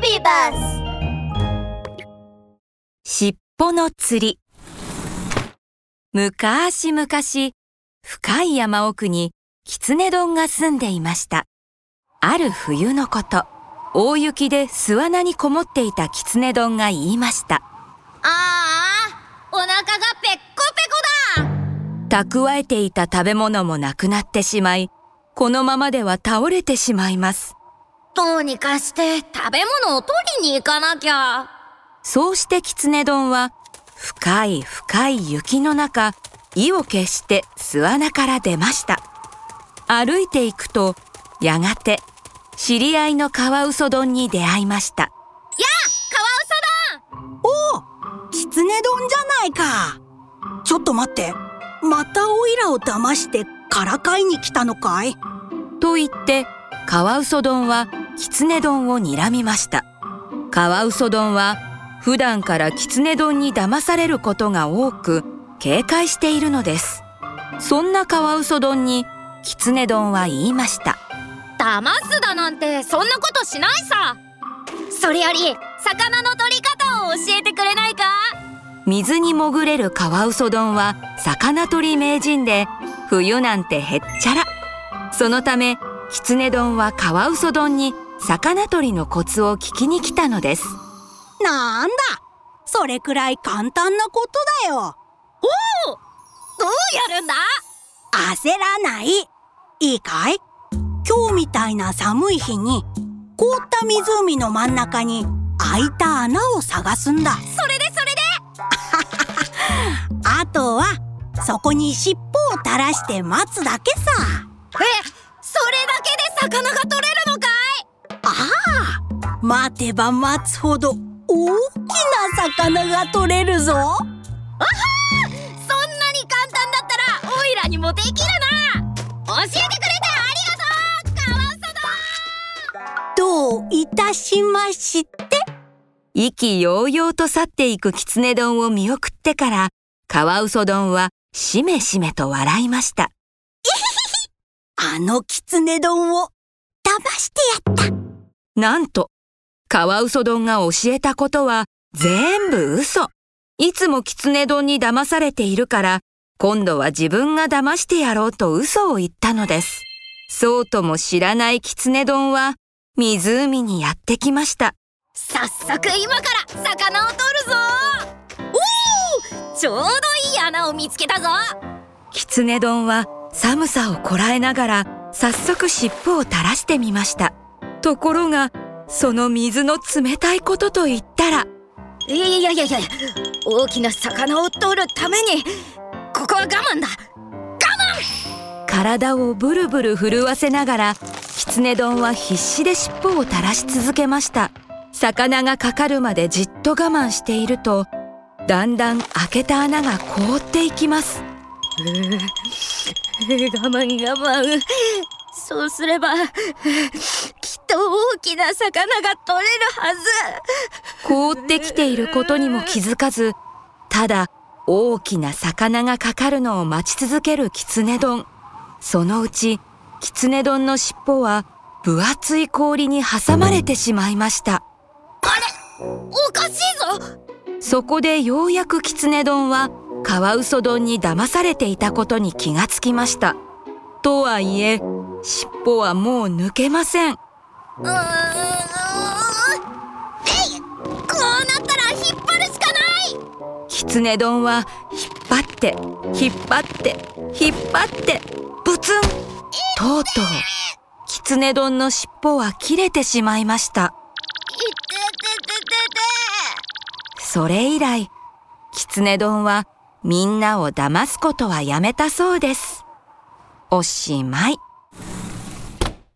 ビバス尻尾の釣り。むかしむかし深い山奥に狐丼が住んでいました。ある冬のこと大雪で巣穴にこもっていた狐丼が言いました。ああお腹がペッコペコだ。蓄えていた食べ物もなくなってしまいこのままでは倒れてしまいますどうにかして食べ物を取りに行かなきゃ。そうして狐丼は深い深い雪の中意を決して巣穴から出ました。歩いていくとやがて知り合いのカワウソ丼に出会いました。やあカワウソおお狐丼じゃないか。ちょっと待って。またオイラを騙してからかいに来たのかい？と言ってカワウソ丼は狐丼を睨みました。カワウソ丼は普段から狐丼に騙されることが多く警戒しているのです。そんなカワウソ丼に狐丼は言いました。騙すだなんてそんなことしないさ。それより魚の取り方を教えてくれないか？水に潜れるカワウソ丼は魚取り名人で冬なんてへっちゃら。そのため狐丼はカワウソ丼に魚取りのコツを聞きに来たのです。なんだそれくらい簡単なことだよ。おおどうやるんだ？焦らない。いいかい？今日みたいな寒い日に凍った湖の真ん中に開いた穴を探すんだ。それでそれで？あとはそこに尻尾を垂らして待つだけさ。えそれだけで魚が取れ待てば待つほど大きな魚が取れるぞ。あはそんなに簡単だったらオイラにもできるな。教えてくれてありがとうカワウソどういたしまして。意気揚々と去っていく狐丼を見送ってからカワウソ丼はしめしめと笑いました。あの狐丼を騙してやった。なんとカワウソ丼が教えたことは全部嘘。いつも狐丼に騙されているから今度は自分が騙してやろうと嘘を言ったのです。そうとも知らない狐丼は湖にやってきました。早速今から魚を取るぞ！おおちょうどいい穴を見つけたぞ！狐丼は寒さをこらえながら早速尻尾を垂らしてみました。ところがその水の冷たいことと言ったら。いやいやいやいや大きな魚を取るためにここは我慢だ。我慢!体をブルブル震わせながら狐丼は必死で尻尾を垂らし続けました。魚がかかるまでじっと我慢しているとだんだん開けた穴が凍っていきます。我慢我慢。そうすればと大きな魚が取れるはず。凍ってきていることにも気づかずただ大きな魚がかかるのを待ち続ける狐丼。そのうち狐丼の尻尾は分厚い氷に挟まれてしまいました。あれおかしいぞ。そこでようやく狐丼はカワウソ丼に騙されていたことに気がつきました。とはいえ尻尾はもう抜けませんうーん。えいこうなったら引っ張るしかない。狐丼は引っ張って引っ張って引っ張ってブツン。とうとう狐丼の尻尾は切れてしまいました。それ以来狐丼はみんなを騙すことはやめたそうです。おしまい